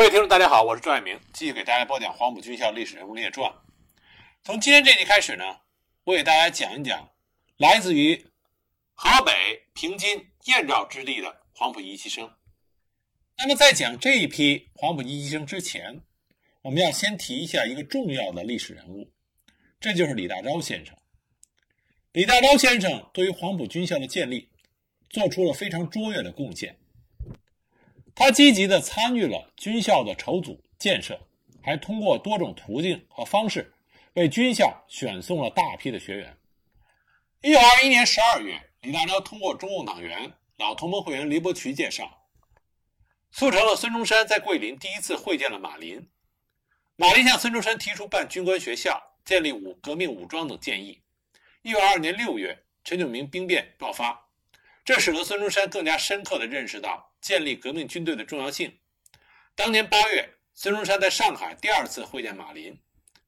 各位听众，大家好，我是赵爱明，继续给大家播讲黄埔军校历史人物列传。从今天这集开始呢，我给大家讲一讲来自于河北平津燕赵之地的黄埔一期生。那么在讲这一批黄埔一期生之前，我们要先提一下一个重要的历史人物，这就是李大钊先生。李大钊先生对于黄埔军校的建立做出了非常卓越的贡献。他积极地参与了军校的筹组建设，还通过多种途径和方式为军校选送了大批的学员。一九二一年十二月，李大钊通过中共党员、老同盟会员黎伯渠介绍，促成了孙中山在桂林第一次会见了马林。马林向孙中山提出办军官学校、建立武革命武装等建议。一九二二年六月，陈炯明兵变爆发，这使得孙中山更加深刻地认识到。建立革命军队的重要性。当年八月，孙中山在上海第二次会见马林，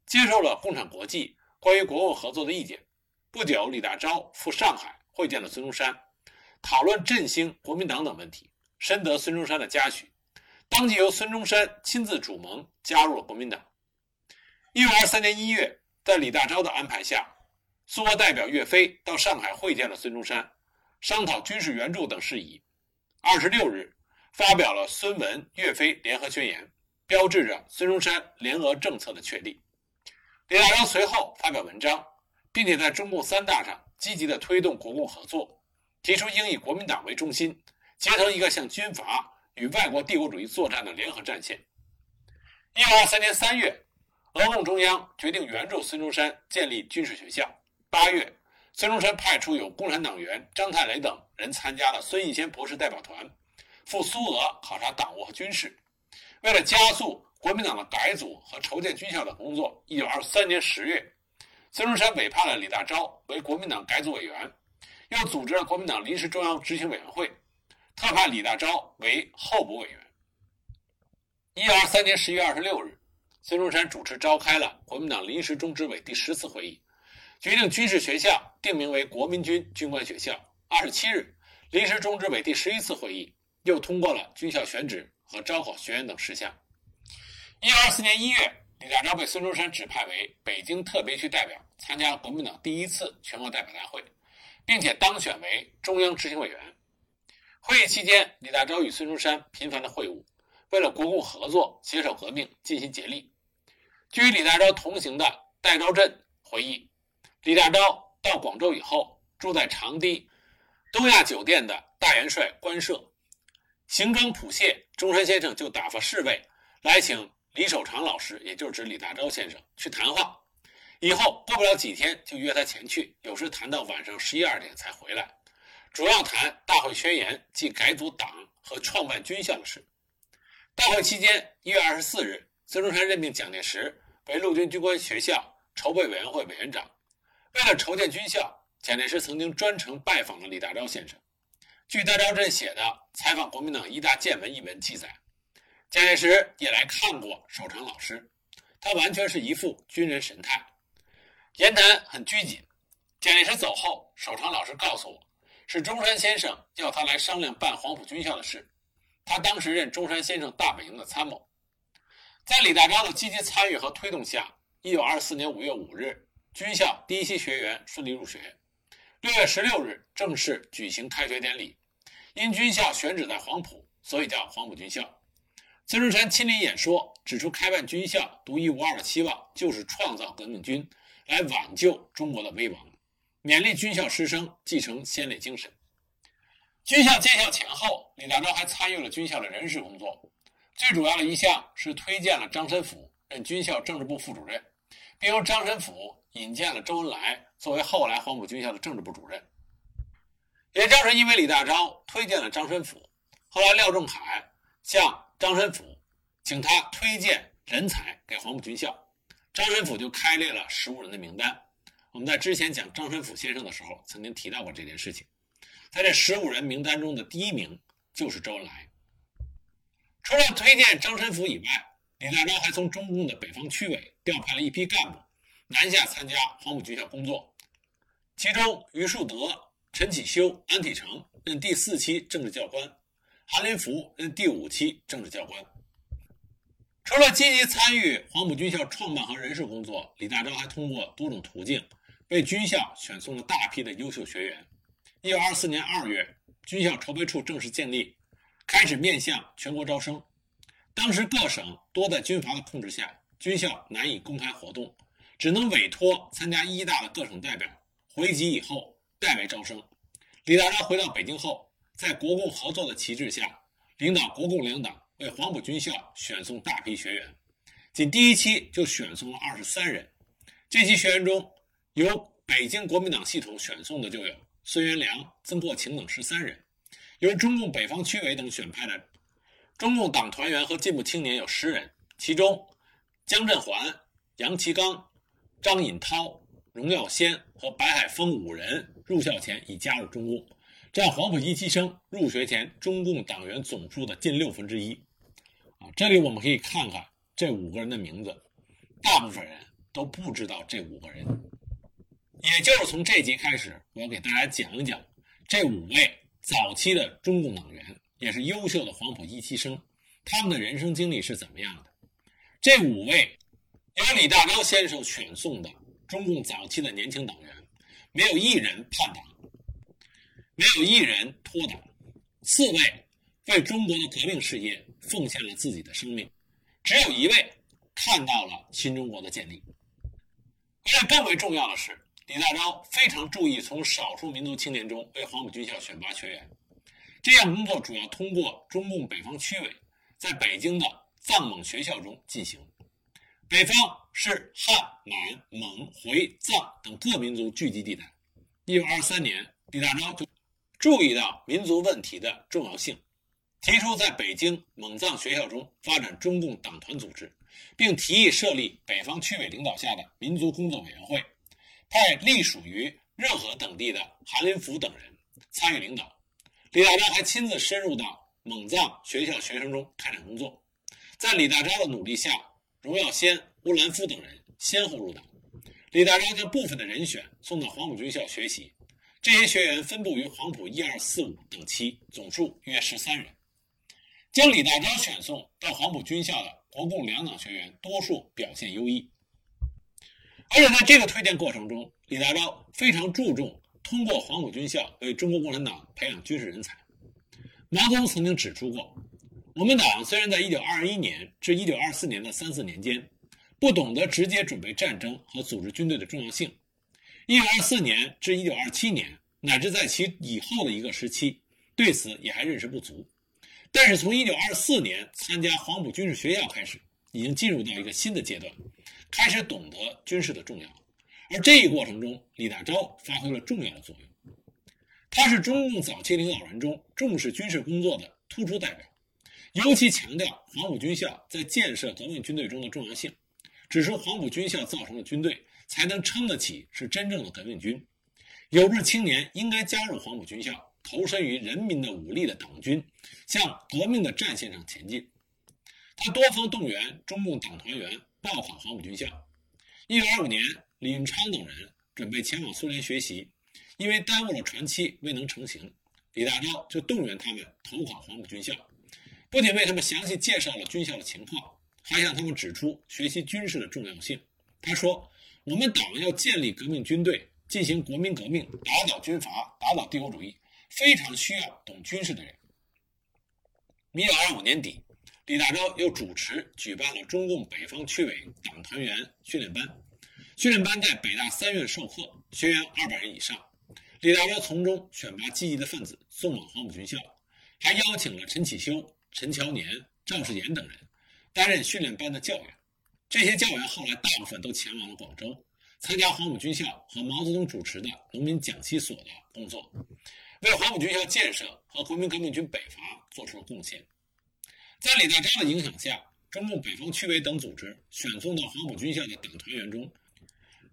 接受了共产国际关于国共合作的意见。不久，李大钊赴上海会见了孙中山，讨论振兴国民党等问题，深得孙中山的嘉许。当即由孙中山亲自主盟，加入了国民党。一九二三年一月，在李大钊的安排下，苏俄代表岳飞到上海会见了孙中山，商讨军事援助等事宜。二十六日，发表了孙文、岳飞联合宣言，标志着孙中山联俄政策的确立。李大钊随后发表文章，并且在中共三大上积极地推动国共合作，提出应以国民党为中心，结成一个向军阀与外国帝国主义作战的联合战线。一九二三年三月，俄共中央决定援助孙中山建立军事学校。八月。孙中山派出有共产党员张太雷等人参加了孙逸仙博士代表团，赴苏俄考察党务和军事。为了加速国民党的改组和筹建军校的工作，一九二三年十月，孙中山委派了李大钊为国民党改组委员，又组织了国民党临时中央执行委员会，特派李大钊为候补委员。一九二三年十一月二十六日，孙中山主持召开了国民党临时中执委第十次会议。决定军事学校定名为国民军军官学校。二十七日，临时中执委第十一次会议又通过了军校选址和招考学员等事项。一九二四年一月，李大钊被孙中山指派为北京特别区代表，参加国民党第一次全国代表大会，并且当选为中央执行委员。会议期间，李大钊与孙中山频繁的会晤，为了国共合作、携手革命尽心竭力。据与李大钊同行的戴高振回忆。李大钊到广州以后，住在长堤东亚酒店的大元帅官舍，行装仆谢，中山先生就打发侍卫来请李守常老师，也就是指李大钊先生去谈话。以后过不了几天，就约他前去，有时谈到晚上十一二点才回来，主要谈大会宣言即改组党和创办军校的事。大会期间，一月二十四日，孙中山任命蒋介石为陆军军官学校筹备委员会委员长。为了筹建军校，蒋介石曾经专程拜访了李大钊先生。据戴钊镇写的《采访国民党一大见闻》一文记载，蒋介石也来看过守常老师，他完全是一副军人神态，言谈很拘谨。蒋介石走后，守常老师告诉我，是中山先生要他来商量办黄埔军校的事。他当时任中山先生大本营的参谋。在李大钊的积极参与和推动下，一九二四年五月五日。军校第一期学员顺利入学，六月十六日正式举行开学典礼。因军校选址在黄埔，所以叫黄埔军校。孙中山亲临演说，指出开办军校独一无二的希望就是创造革命军，来挽救中国的危亡，勉励军校师生继承先烈精神。军校建校前后，李大钊还参与了军校的人事工作，最主要的一项是推荐了张申府任军校政治部副主任，并由张申府。引荐了周恩来作为后来黄埔军校的政治部主任，也正是因为李大钊推荐了张申府，后来廖仲恺向张申府请他推荐人才给黄埔军校，张申府就开列了十五人的名单。我们在之前讲张申府先生的时候，曾经提到过这件事情。在这十五人名单中的第一名就是周恩来。除了推荐张申府以外，李大钊还从中共的北方区委调派了一批干部。南下参加黄埔军校工作，其中余树德、陈启修、安体成任第四期政治教官，韩林福任第五期政治教官。除了积极参与黄埔军校创办和人事工作，李大钊还通过多种途径为军校选送了大批的优秀学员。一九二四年二月，军校筹备处正式建立，开始面向全国招生。当时各省多在军阀的控制下，军校难以公开活动，只能委托参加一大的各省代表回籍以后代为招生。李大钊回到北京后，在国共合作的旗帜下，领导国共两党。为黄埔军校选送大批学员，仅第一期就选送了二十三人。这期学员中，由北京国民党系统选送的就有孙元良、曾国情等十三人；由中共北方区委等选派的中共党团员和进步青年有十人，其中江振寰、杨其刚、张尹涛、荣耀先和白海峰五人入校前已加入中共，占黄埔一期生入学前中共党员总数的近六分之一。啊这里我们可以看看这五个人的名字，大部分人都不知道这五个人。也就是从这集开始，我要给大家讲一讲这五位早期的中共党员，也是优秀的黄埔一期生，他们的人生经历是怎么样的。这五位由李大钊先生选送的中共早期的年轻党员，没有一人叛党，没有一人脱党，四位为中国的革命事业。奉献了自己的生命，只有一位看到了新中国的建立。而更为重要的是，李大钊非常注意从少数民族青年中为黄埔军校选拔学员。这项工作主要通过中共北方区委在北京的藏蒙学校中进行。北方是汉、满、蒙、回、藏等各民族聚集地带。一九二三年，李大钊就注意到民族问题的重要性。提出在北京蒙藏学校中发展中共党团组织，并提议设立北方区委领导下的民族工作委员会，派隶属于任何等地的韩林甫等人参与领导。李大钊还亲自深入到蒙藏学校学生中开展工作。在李大钊的努力下，荣耀先、乌兰夫等人先后入党。李大钊将部分的人选送到黄埔军校学习，这些学员分布于黄埔一二四五等期，总数约十三人。将李大钊选送到黄埔军校的国共两党学员，多数表现优异。而且在这个推荐过程中，李大钊非常注重通过黄埔军校为中国共产党培养军事人才。毛泽东曾经指出过，我们党虽然在1921年至1924年的三四年间，不懂得直接准备战争和组织军队的重要性；1924年至1927年乃至在其以后的一个时期，对此也还认识不足。但是从1924年参加黄埔军事学校开始，已经进入到一个新的阶段，开始懂得军事的重要。而这一过程中，李大钊发挥了重要的作用。他是中共早期领导人中重视军事工作的突出代表，尤其强调黄埔军校在建设革命军队中的重要性，指出黄埔军校造成的军队才能撑得起是真正的革命军，有志青年应该加入黄埔军校。投身于人民的武力的党军，向革命的战线上前进。他多方动员中共党团员报考黄埔军校。一九二五年，李运昌等人准备前往苏联学习，因为耽误了船期未能成行，李大钊就动员他们投考黄埔军校，不仅为他们详细介绍了军校的情况，还向他们指出学习军事的重要性。他说：“我们党要建立革命军队，进行国民革命，打倒军阀，打倒帝国主义。”非常需要懂军事的人。一九二五年底，李大钊又主持举办了中共北方区委党团员训练班，训练班在北大三院授课，学员二百人以上。李大钊从中选拔积极的分子，送往黄埔军校，还邀请了陈启修、陈乔年、赵世炎等人担任训练班的教员。这些教员后来大部分都前往了广州，参加黄埔军校和毛泽东主持的农民讲习所的工作。为黄埔军校建设和国民革命军北伐做出了贡献。在李大钊的影响下，中共北方区委等组织选送到黄埔军校的党团员中，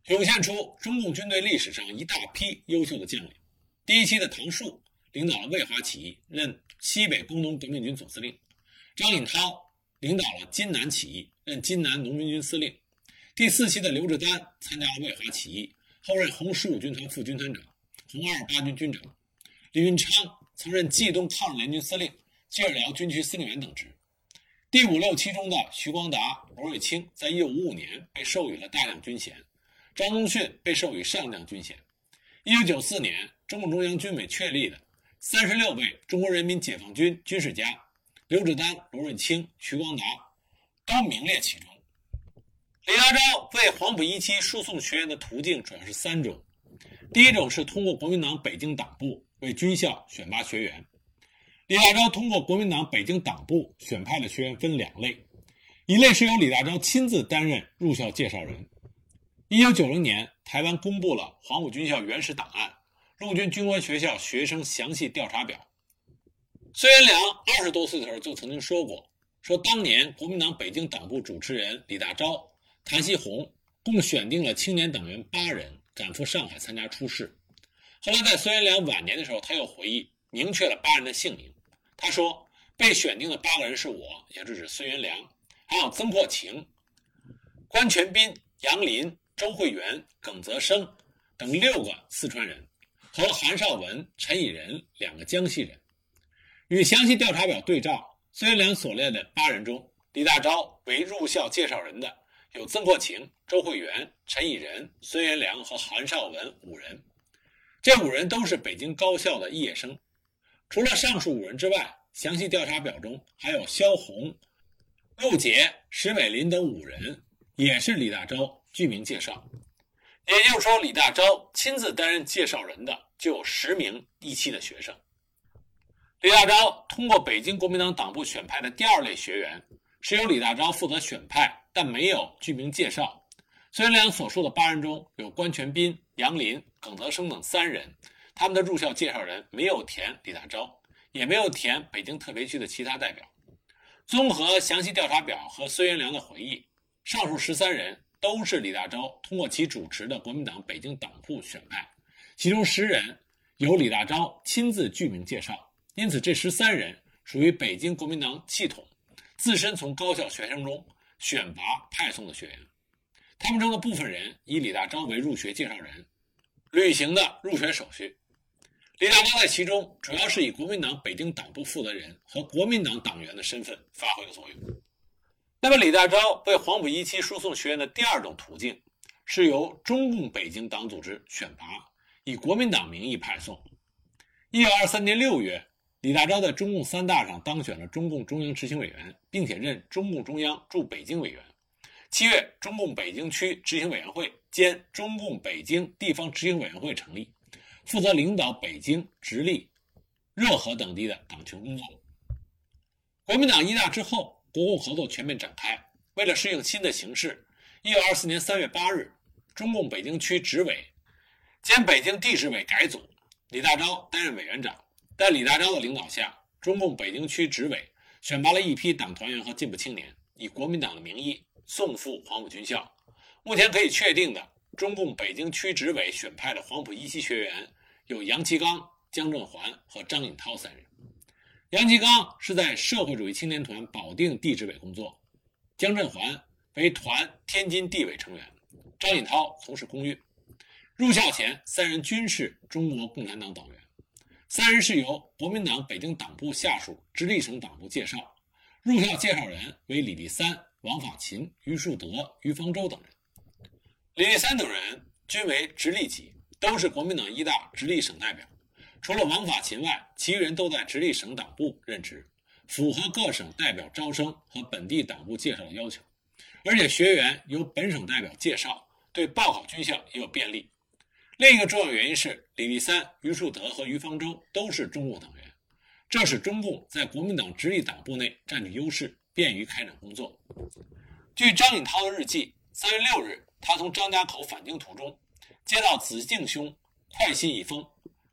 涌现出中共军队历史上一大批优秀的将领。第一期的唐树领导了渭华起义，任西北工农革命军总司令；张颖涛领导了津南起义，任津南农民军司令；第四期的刘志丹参加了渭华起义，后任红十五军团副军团长、红二八军军长。李运昌曾任冀东抗日联军司令、冀尔辽军区司令员等职。第五六期中的徐光达、罗瑞卿在1955年被授予了大将军衔，张宗逊被授予上将军衔。1994年，中共中央军委确立的三十六位中国人民解放军军事家，刘志丹、罗瑞卿、徐光达都名列其中。李大钊为黄埔一期输送学员的途径主要是三种：第一种是通过国民党北京党部为军校选拔学员。李大钊通过国民党北京党部选派的学员分两类，一类是由李大钊亲自担任入校介绍人。一九九零年，台湾公布了黄埔军校原始档案——陆军军官学校学生详细调查表。孙元良二十多岁的时候就曾经说过：“说当年国民党北京党部主持人李大钊、谭锡红共选定了青年党员八人，赶赴上海参加初试。后来在孙元良晚年的时候，他又回忆，明确了八人的姓名。”他说：“被选定的八个人是我，也就是孙元良，还有曾扩情、关全斌、杨林、周慧元、耿泽生等六个四川人，和韩少文、陈以仁两个江西人。与详细调查表对照，孙元良所列的八人中，李大钊为入校介绍人的有曾扩情、周慧元、陈以仁、孙元良和韩少文五人。这五人都是北京高校的毕业生。”除了上述五人之外，详细调查表中还有萧红、陆杰、石美林等五人，也是李大钊具名介绍。也就是说，李大钊亲自担任介绍人的就有十名一期的学生。李大钊通过北京国民党党部选派的第二类学员，是由李大钊负责选派，但没有具名介绍。孙元良所述的八人中有关全斌、杨林、耿德生等三人。他们的入校介绍人没有填李大钊，也没有填北京特别区的其他代表。综合详细调查表和孙元良的回忆，上述十三人都是李大钊通过其主持的国民党北京党部选派，其中十人由李大钊亲自具名介绍，因此这十三人属于北京国民党系统自身从高校学生中选拔派送的学员。他们中的部分人以李大钊为入学介绍人，履行的入学手续。李大钊在其中主要是以国民党北京党部负责人和国民党党员的身份发挥了作用。那么，李大钊为黄埔一期输送学员的第二种途径，是由中共北京党组织选拔，以国民党名义派送。一九二三年六月，李大钊在中共三大上当选了中共中央执行委员，并且任中共中央驻北京委员。七月，中共北京区执行委员会兼中共北京地方执行委员会成立。负责领导北京、直隶、热河等地的党群工作。国民党一大之后，国共合作全面展开。为了适应新的形势，一九二四年三月八日，中共北京区执委兼北京地市委改组，李大钊担任委员长。在李大钊的领导下，中共北京区执委选拔了一批党团员和进步青年，以国民党的名义送赴黄埔军校。目前可以确定的，中共北京区执委选派的黄埔一期学员。有杨其刚、江振环和张颖涛三人。杨其刚是在社会主义青年团保定地支委工作，江振环为团天津地委成员，张颖涛从事工运。入校前，三人均是中国共产党党员。三人是由国民党北京党部下属直隶省党部介绍，入校介绍人为李立三、王法勤、于树德、于方舟等人。李立三等人均为直隶籍。都是国民党一大直隶省代表，除了王法勤外，其余人都在直隶省党部任职，符合各省代表招生和本地党部介绍的要求。而且学员由本省代表介绍，对报考军校也有便利。另一个重要原因是，李立三、于树德和于方舟都是中共党员，这使中共在国民党直隶党部内占据优势，便于开展工作。据张锦涛的日记，三月六日，他从张家口返京途中。接到子敬兄快信一封，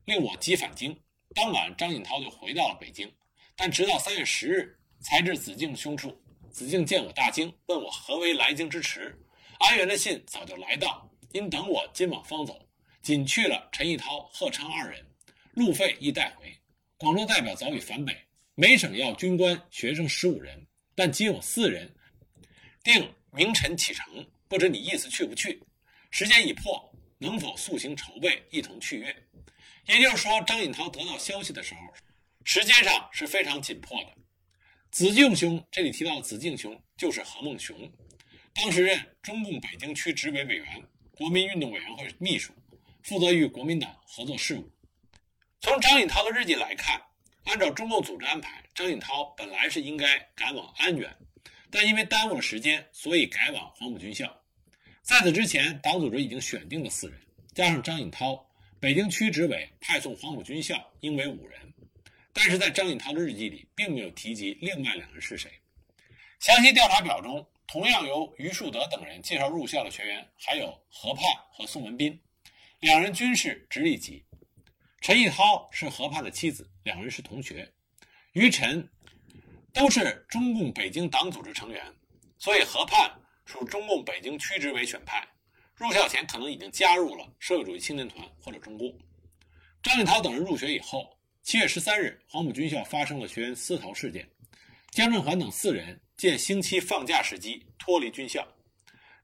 令我急返京。当晚，张锦涛就回到了北京，但直到三月十日才至子敬兄处。子敬见我大惊，问我何为来京之迟。安源的信早就来到，因等我今晚方走，仅去了陈毅涛、贺昌二人，路费亦带回。广州代表早已返北，每省要军官、学生十五人，但仅有四人，定明晨启程，不知你意思去不去？时间已迫。能否速行筹备，一同去粤？也就是说，张颖涛得到消息的时候，时间上是非常紧迫的。子敬兄这里提到子敬兄就是何孟雄，当时任中共北京区执委委员、国民运动委员会秘书，负责与国民党合作事务。从张颖涛的日记来看，按照中共组织安排，张颖涛本来是应该赶往安源，但因为耽误了时间，所以改往黄埔军校。在此之前，党组织已经选定了四人，加上张颖涛，北京区执委派送黄埔军校应为五人。但是在张颖涛的日记里，并没有提及另外两人是谁。详细调查表中，同样由于树德等人介绍入校的学员还有何盼和宋文彬，两人均是直隶籍。陈毅涛是何盼的妻子，两人是同学。于晨都是中共北京党组织成员，所以何盼。属中共北京区直委选派，入校前可能已经加入了社会主义青年团或者中共。张颖涛等人入学以后，七月十三日，黄埔军校发生了学员私逃事件，江振环等四人见星期放假时机脱离军校。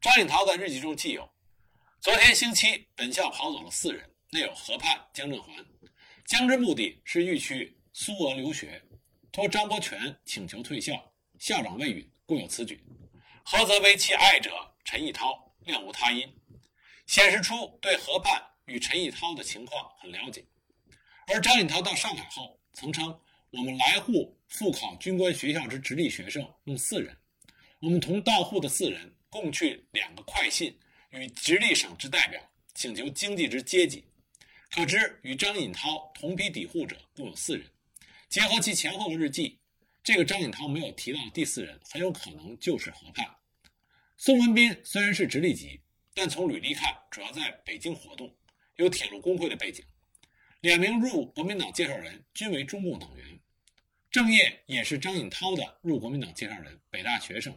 张颖涛在日记中记有：昨天星期，本校跑走了四人，内有何畔、江振环。姜之目的是欲去苏俄留学，托张伯权请求退校，校长未允，故有此举。何则为其爱者陈毅涛，另无他因，显示出对何畔与陈毅涛的情况很了解。而张颖涛到上海后，曾称：“我们来沪复考军官学校之直隶学生共四人，我们同到沪的四人共去两个快信，与直隶省之代表请求经济之阶级。可知与张颖涛同批抵沪者共有四人。结合其前后的日记。”这个张颖涛没有提到的第四人，很有可能就是何盼。宋文彬虽然是直隶籍，但从履历看，主要在北京活动，有铁路工会的背景。两名入国民党介绍人均为中共党员。郑业也是张颖涛的入国民党介绍人，北大学生。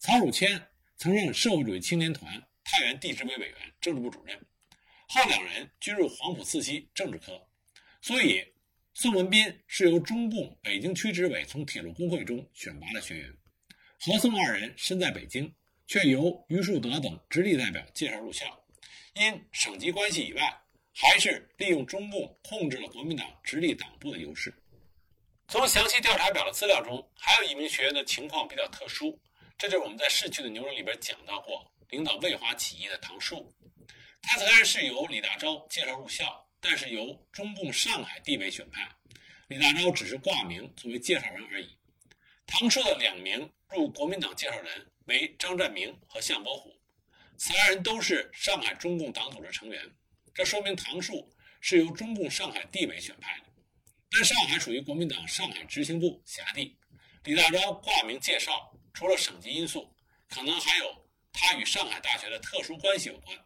曹汝谦曾任社会主义青年团太原地支委委员、政治部主任，后两人均入黄埔四期政治科，所以。宋文彬是由中共北京区执委从铁路工会中选拔的学员，何宋二人身在北京，却由于树德等直隶代表介绍入校，因省级关系以外，还是利用中共控制了国民党直隶党部的优势。从详细调查表的资料中，还有一名学员的情况比较特殊，这就是我们在逝去的牛人里边讲到过，领导渭华起义的唐树，他虽然是由李大钊介绍入校。但是由中共上海地委选派，李大钊只是挂名作为介绍人而已。唐树的两名入国民党介绍人为张占明和向伯虎，此二人都是上海中共党组织成员，这说明唐树是由中共上海地委选派的。但上海属于国民党上海执行部辖地，李大钊挂名介绍，除了省级因素，可能还有他与上海大学的特殊关系有关。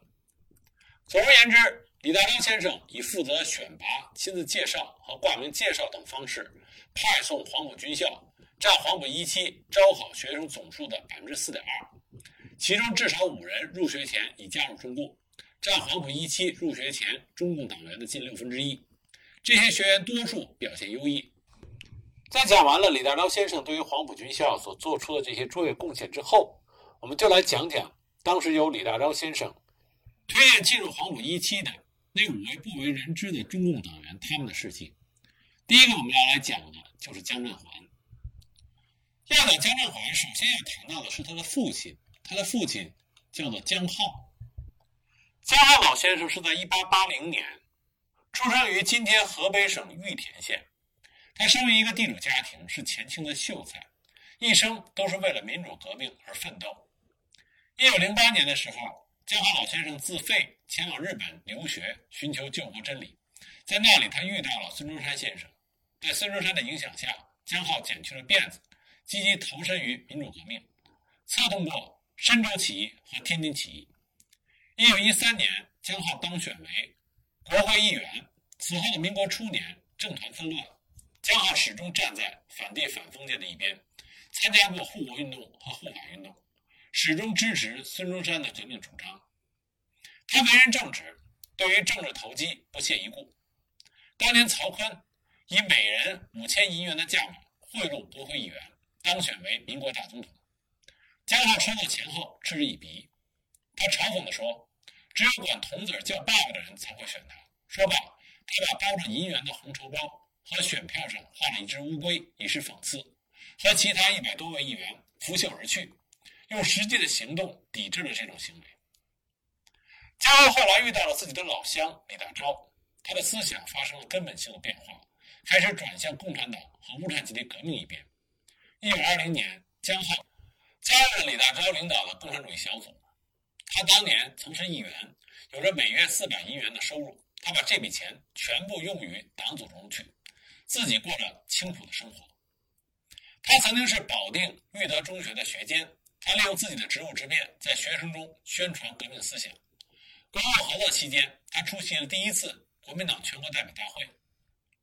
总而言之。李大钊先生以负责选拔、亲自介绍和挂名介绍等方式，派送黄埔军校，占黄埔一期招考学生总数的百分之四点二，其中至少五人入学前已加入中共，占黄埔一期入学前中共党员的近六分之一。这些学员多数表现优异。在讲完了李大钊先生对于黄埔军校所做出的这些卓越贡献之后，我们就来讲讲当时由李大钊先生推荐进入黄埔一期的。那五位不为人知的中共党员，他们的事迹。第一个我们要来讲的就是江振环。要讲江振环，首先要谈到的是他的父亲，他的父亲叫做江浩。江浩老先生是在1880年出生于今天河北省玉田县。他生于一个地主家庭，是前清的秀才，一生都是为了民主革命而奋斗。1908年的时候。姜浩老先生自费前往日本留学，寻求救国真理。在那里，他遇到了孙中山先生。在孙中山的影响下，姜浩剪去了辫子，积极投身于民主革命，策动过深州起义和天津起义。一九一三年，姜浩当选为国会议员。此后的民国初年，政团纷乱，姜浩始终站在反帝反封建的一边，参加过护国运动和护法运动。始终支持孙中山的革命主张。他为人正直，对于政治投机不屑一顾。当年曹锟以每人五千银元的价码贿赂国会议员，当选为民国大总统。姜浩收到钱后嗤之以鼻，他嘲讽地说：“只有管童子叫爸爸的人才会选他。”说罢，他把包着银元的红绸包和选票上画了一只乌龟，以示讽刺。和其他一百多位议员拂袖而去，用实际的行动抵制了这种行为。江浩后来遇到了自己的老乡李大钊，他的思想发生了根本性的变化，开始转向共产党和无产阶级革命一边。一九二零年，江浩加入了李大钊领导的共产主义小组。他当年曾是议员，有着每月四百银元的收入。他把这笔钱全部用于党组中去，自己过着清苦的生活。他曾经是保定育德中学的学监，他利用自己的职务之便，在学生中宣传革命思想。国共合作期间，他出席了第一次国民党全国代表大会。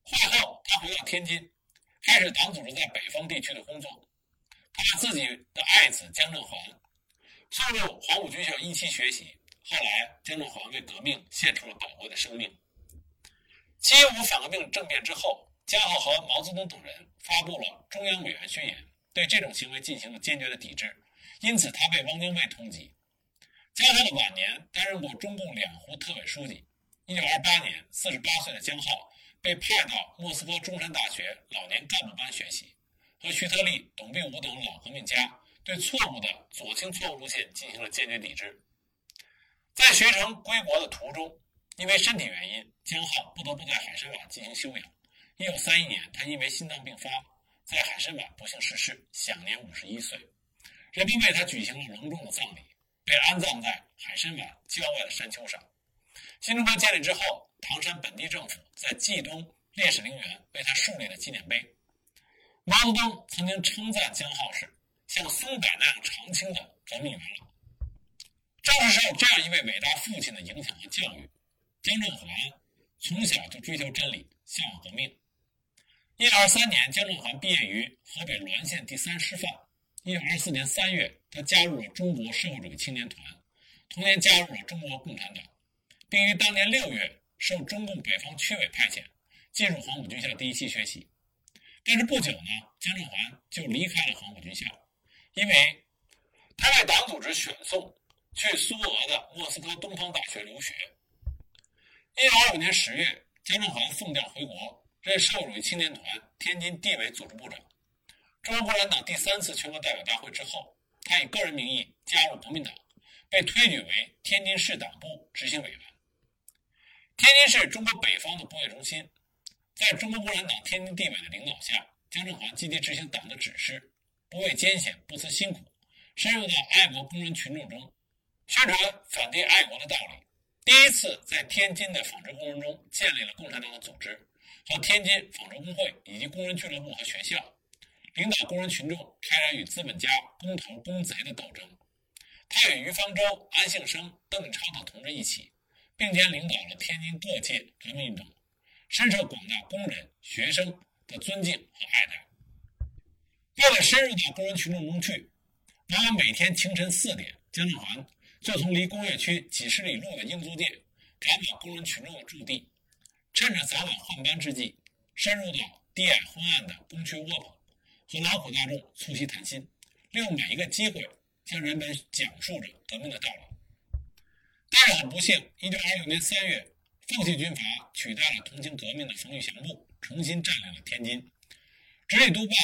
会后，他回到天津，开始党组织在北方地区的工作。他把自己的爱子江振环送入黄埔军校一期学习。后来，江振环为革命献出了宝贵的生命。七一五反革命政变之后，江浩和毛泽东等人发布了中央委员宣言，对这种行为进行了坚决的抵制。因此，他被汪精卫通缉。江浩的晚年担任过中共两湖特委书记。一九二八年，四十八岁的江浩被派到莫斯科中山大学老年干部班学习，和徐特立、董必武等老革命家对错误的左倾错误路线进行了坚决抵制。在学成归国的途中，因为身体原因，江浩不得不在海参崴进行休养。一九三一年，他因为心脏病发，在海参崴不幸逝世，享年五十一岁。人民为他举行了隆重的葬礼，被安葬在海参崴郊外的山丘上。新中国建立之后，唐山本地政府在冀东烈士陵园为他树立了纪念碑。毛泽东曾经称赞江浩是像松柏那样常青的革命元老。正是受这样一位伟大父亲的影响和教育，江振环从小就追求真理，向往革命。一九二三年，江振环毕业于河北滦县第三师范。一九二四年三月，他加入了中国社会主义青年团，同年加入了中国共产党，并于当年六月受中共北方区委派遣，进入黄埔军校第一期学习。但是不久呢，江振环就离开了黄埔军校，因为他被党组织选送。去苏俄的莫斯科东方大学留学。一九二五年十月，江振环奉调回国，任社会主义青年团天津地委组织部长。中国共产党第三次全国代表大会之后，他以个人名义加入国民党，被推举为天津市党部执行委员。天津市中国北方的工业中心，在中国共产党天津地委的领导下，江振华积极执行党的指示，不畏艰险，不辞辛苦，深入到爱国工人群众中。宣传反对爱国的道理，第一次在天津的纺织工人中建立了共产党的组织和天津纺织工会以及工人俱乐部和学校，领导工人群众开展与资本家、工头、工贼的斗争。他与余方舟、安庆生、邓超等同志一起，并肩领导了天津各界革命运动，深受广大工人、学生的尊敬和爱戴。为了深入到工人群众中去，往往每天清晨四点，江振环。就从离工业区几十里路的英租界赶往工人群众的驻地，趁着早晚换班之际，深入到低矮昏暗的工区窝棚，和劳苦大众促膝谈心，利用每一个机会向人们讲述着革命的道理。但是很不幸，一九二六年三月，奉系军阀取代了同情革命的冯玉祥部，重新占领了天津。直隶督办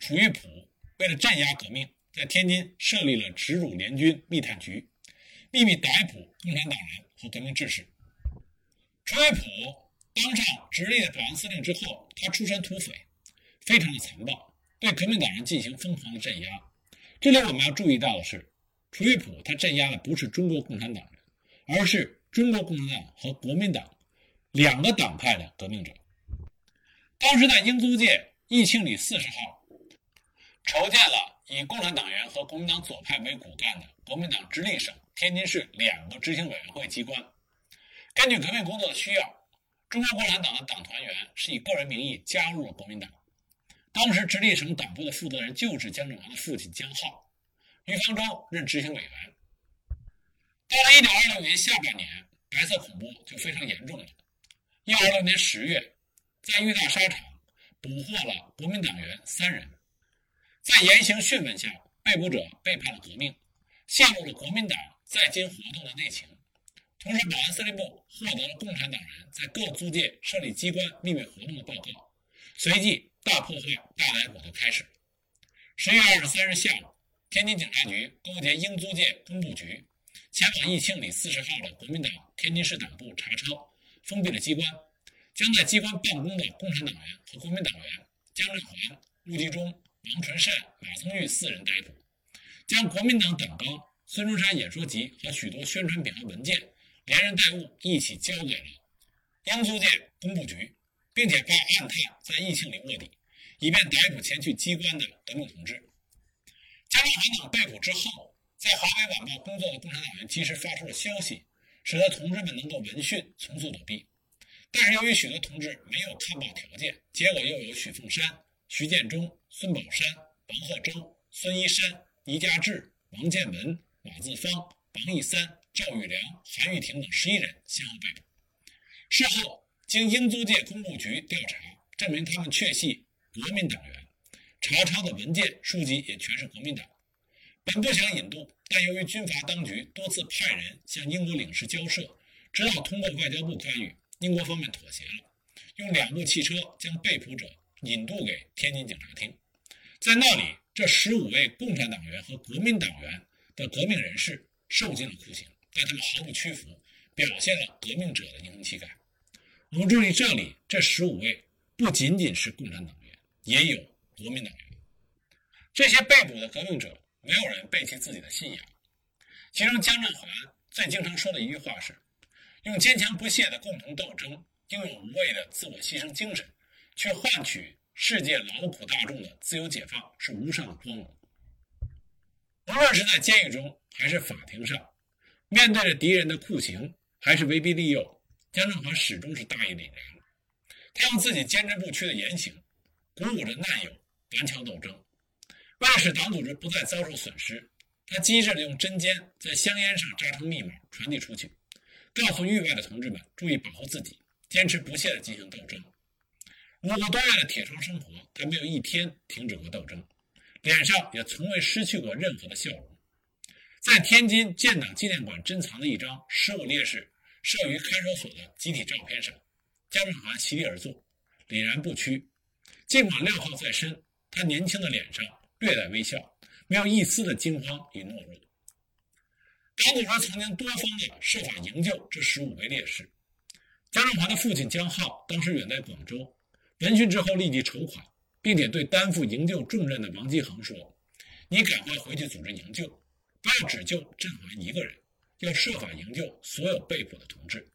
楚玉璞为了镇压革命，在天津设立了直鲁联军密探局。秘密逮捕共产党人和革命志士。楚玉璞当上直隶的保安司令之后，他出身土匪，非常的残暴，对革命党人进行疯狂的镇压。这里我们要注意到的是，楚玉璞他镇压的不是中国共产党人，而是中国共产党和国民党两个党派的革命者。当时在英租界义庆里四十号，筹建了以共产党员和国民党左派为骨干的国民党直隶省。天津市两个执行委员会机关，根据革命工作的需要，中国共产党的党团员是以个人名义加入了国民党。当时直隶省党部的负责人就是江振华的父亲江浩，于方舟任执行委员。到了一九二六年下半年，白色恐怖就非常严重了。一九二六年十月，在玉大沙场捕获了国民党员三人，在严刑讯问下，被捕者背叛了革命，陷入了国民党。在京活动的内情，同时，保安司令部获得了共产党人在各租界设立机关秘密活动的报告，随即大破坏、大逮捕的开始。十月二十三日下午，天津警察局勾结英租界工部局，前往义庆里四十号的国民党天津市党部查抄，封闭了机关，将在机关办公的共产党员和国民党员姜振环、陆继忠、王纯善、马增玉四人逮捕，将国民党党纲、孙中山演说集和许多宣传品和文件连人带物一起交给了英租界工部局，并且派暗探在义庆里卧底。以便逮捕前去机关的革命同志。姜振环等被捕之后，在《华北晚报》工作的共产党员及时发出了消息，使得同志们能够闻讯从速躲避。但是由于许多同志没有看报条件，结果又有许凤山、徐建中、孙宝山、王鹤洲、孙一山、倪家志、王建文、马自芳、王义三、赵玉良、韩玉婷等十一人先后被捕。事后经英租界工部局调查，证明他们确系。国民党员查抄的文件书籍也全是国民党。本不想引渡，但由于军阀当局多次派人向英国领事交涉，直到通过外交部干预，英国方面妥协了，用两部汽车将被捕者引渡给天津警察厅。在那里，这十五位共产党员和国民党员的革命人士受尽了酷刑，但他们毫不屈服，表现了革命者的英雄气概。我们注意，这里这十五位不仅仅是共产党员。也有国民党员，这些被捕的革命者，没有人背弃自己的信仰。其中，江振华最经常说的一句话是：“用坚强不懈的共同斗争，英勇无畏的自我牺牲精神，去换取世界劳苦大众的自由解放，是无上的光荣。”无论是在监狱中，还是法庭上，面对着敌人的酷刑，还是威逼利诱，江振华始终是大义凛然。他用自己坚贞不屈的言行。鼓舞着难友顽强斗争，为了使党组织不再遭受损失，他机智地用针尖在香烟上扎成密码传递出去，告诉狱外的同志们注意保护自己，坚持不懈地进行斗争。五个多月的铁窗生活，他没有一天停止过斗争，脸上也从未失去过任何的笑容。在天津建党纪念馆珍藏的一张十五烈士摄于看守所的集体照片上，姜振华席地而坐，凛然不屈。尽管镣铐在身，他年轻的脸上略带微笑，没有一丝的惊慌与懦弱。党组织曾经多方的设法营救这十五位烈士。姜振华的父亲姜浩当时远在广州，闻讯之后立即筹款，并且对担负营救重任的王继恒说：“你赶快回去组织营救，不要只救振华一个人，要设法营救所有被捕的同志。”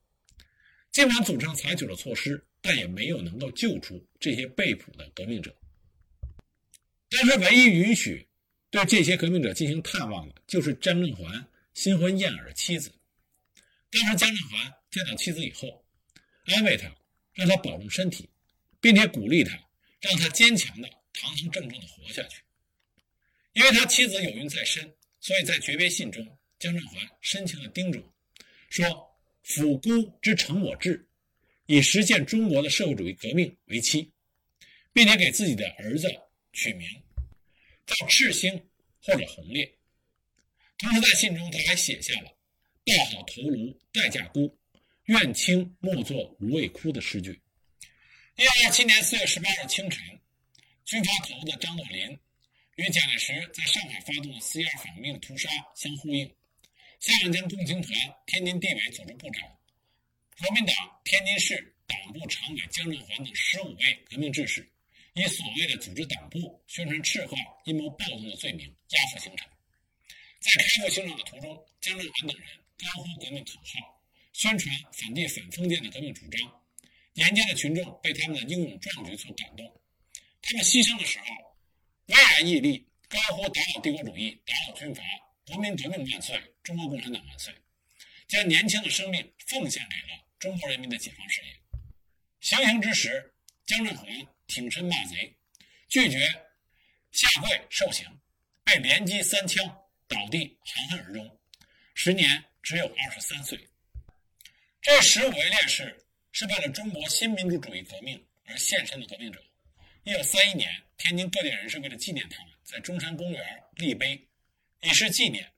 尽管组织上采取了措施。但也没有能够救出这些被捕的革命者。当时唯一允许对这些革命者进行探望的，就是张振环新婚燕尔的妻子。当时姜振环见到妻子以后，安慰她，让她保重身体，并且鼓励她，让她坚强的、堂堂正正的活下去。因为他妻子有孕在身，所以在诀别信中，江振环深情的叮嘱说：“抚孤之成我志。”以实现中国的社会主义革命为期，并且给自己的儿子取名叫赤星或者红烈。同时，在信中他还写下了“报好头颅待嫁姑，愿卿莫作无畏哭”的诗句。一九二七年四月十八日清晨，军阀头子张作霖与蒋介石在上海发动的四一二反革命屠杀相呼应。下两江共青团天津地委组织部长。国民党天津市党部常委姜振环等十五位革命志士，以所谓的组织党部、宣传赤化、阴谋暴动的罪名押赴刑场。在开赴刑场的途中，姜振环等人高呼革命口号，宣传反帝反封建的革命主张。沿街的群众被他们的英勇壮举所感动，他们牺牲的时候巍然屹立，高呼“打倒帝国主义，打倒军阀，国民革命万岁，中国共产党万岁”，将年轻的生命奉献给了。中国人民的解放事业。行刑之时，姜振环挺身骂贼，拒绝下跪受刑，被连击三枪，倒地含恨而终，时年只有二十三岁。这十五位烈士是为了中国新民主主义革命而献身的革命者。一九三一年，天津各界人士为了纪念他们，在中山公园立碑，以示纪念。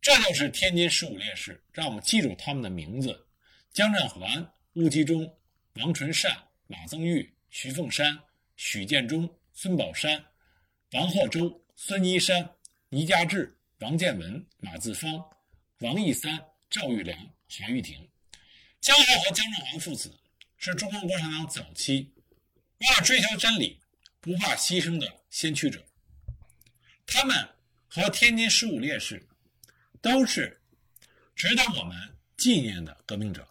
这就是天津十五烈士，让我们记住他们的名字。姜振环、乌继忠、王纯善、马增玉、徐凤山、许建中、孙宝山、王鹤洲、孙一山、倪家志、王建文、马自芳、王义三、赵玉良、韩玉婷。江豪和江仲华父子是中国共产党早期为了追求真理不怕牺牲的先驱者。他们和天津十五烈士都是值得我们纪念的革命者。